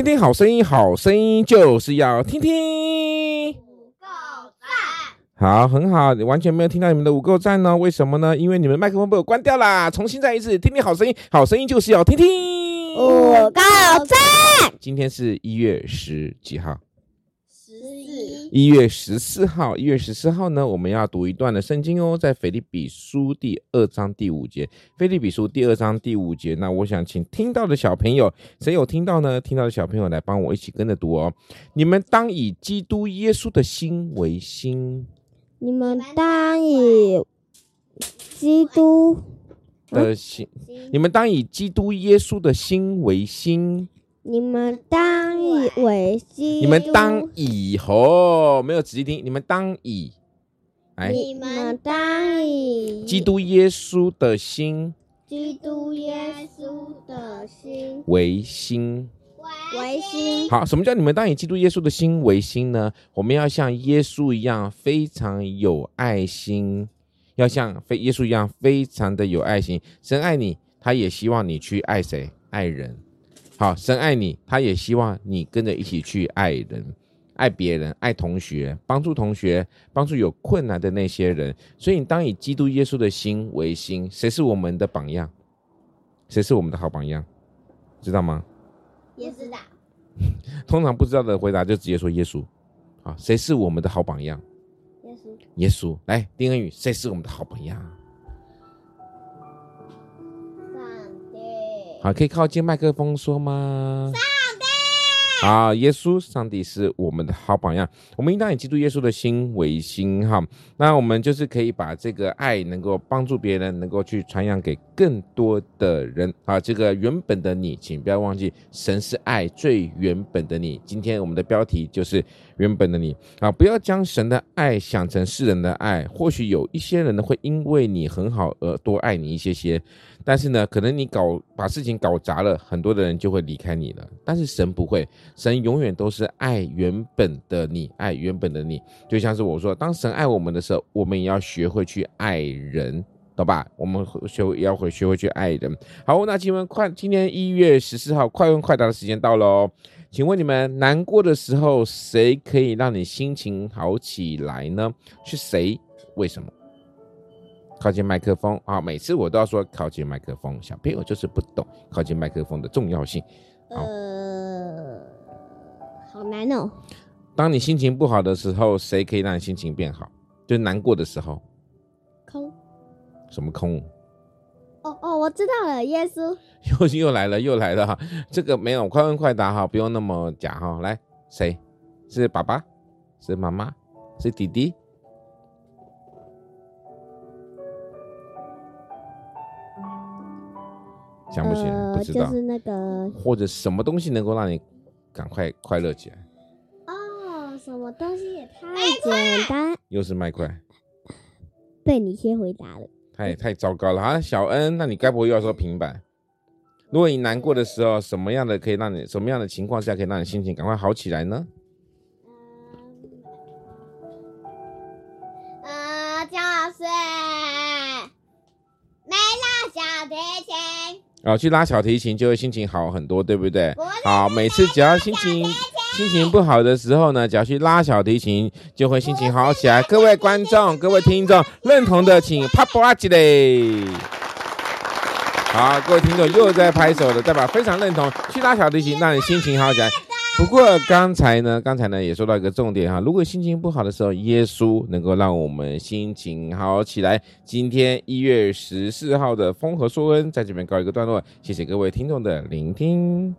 听听好声音，好声音就是要听听。五够赞，好，很好，你完全没有听到你们的五够赞呢？为什么呢？因为你们麦克风被我关掉啦。重新再一次，听听好声音，好声音就是要听听。五够赞。今天是一月十几号？一月十四号，一月十四号呢，我们要读一段的圣经哦，在腓立比书第二章第五节。腓立比书第二章第五节，那我想请听到的小朋友，谁有听到呢？听到的小朋友来帮我一起跟着读哦。你们当以基督耶稣的心为心。你们当以基督的心，你们当以基督耶稣的心为心。你们当以为基，你们当以后没有仔细听，你们当以，哎，你们当以基督耶稣的心，基督耶稣的心为心，为心。好，什么叫你们当以基督耶稣的心为心呢？我们要像耶稣一样非常有爱心，要像非耶稣一样非常的有爱心。神爱你，他也希望你去爱谁？爱人。好，神爱你，他也希望你跟着一起去爱人、爱别人、爱同学，帮助同学，帮助有困难的那些人。所以，你当以基督耶稣的心为心。谁是我们的榜样？谁是我们的好榜样？知道吗？也知道。通常不知道的回答就直接说耶稣。好，谁是我们的好榜样？耶稣。耶稣。来，丁恩宇，谁是我们的好榜样？好，可以靠近麦克风说吗？上帝，好，耶稣，上帝是我们的好榜样。我们应当以基督耶稣的心为心，哈。那我们就是可以把这个爱能够帮助别人，能够去传扬给更多的人。啊，这个原本的你，请不要忘记，神是爱最原本的你。今天我们的标题就是原本的你。啊，不要将神的爱想成世人的爱。或许有一些人呢，会因为你很好而多爱你一些些。但是呢，可能你搞把事情搞砸了，很多的人就会离开你了。但是神不会，神永远都是爱原本的你，爱原本的你。就像是我说，当神爱我们的时候，我们也要学会去爱人，懂吧？我们学也要会学会去爱人。好，那请问快，今天一月十四号快问快答的时间到了哦。请问你们难过的时候，谁可以让你心情好起来呢？是谁？为什么？靠近麦克风啊！每次我都要说靠近麦克风，小朋友就是不懂靠近麦克风的重要性。呃，好难哦。当你心情不好的时候，谁可以让你心情变好？就难过的时候。空。什么空？哦哦，我知道了，耶稣。又又来了，又来了哈！这个没有，快问快答哈，不用那么假哈。来，谁？是爸爸？是妈妈？是弟弟？想不起来，呃、不知道，就是那个，或者什么东西能够让你赶快快乐起来？哦，什么东西也太简单，又是麦块，被你先回答了，太太糟糕了啊！小恩，那你该不会又要说平板？如果你难过的时候，什么样的可以让你，什么样的情况下可以让你心情赶快好起来呢？呃，就是没拉小提琴。然后去拉小提琴就会心情好很多，对不对？好，每次只要心情心情不好的时候呢，只要去拉小提琴，就会心情好起来。各位观众、各位听众认同的，请啪啪起来。好，各位听众又在拍手了，代表非常认同。去拉小提琴，让你心情好起来。不过刚才呢，刚才呢也说到一个重点哈，如果心情不好的时候，耶稣能够让我们心情好起来。今天一月十四号的丰禾硕恩在这边告一个段落，谢谢各位听众的聆听。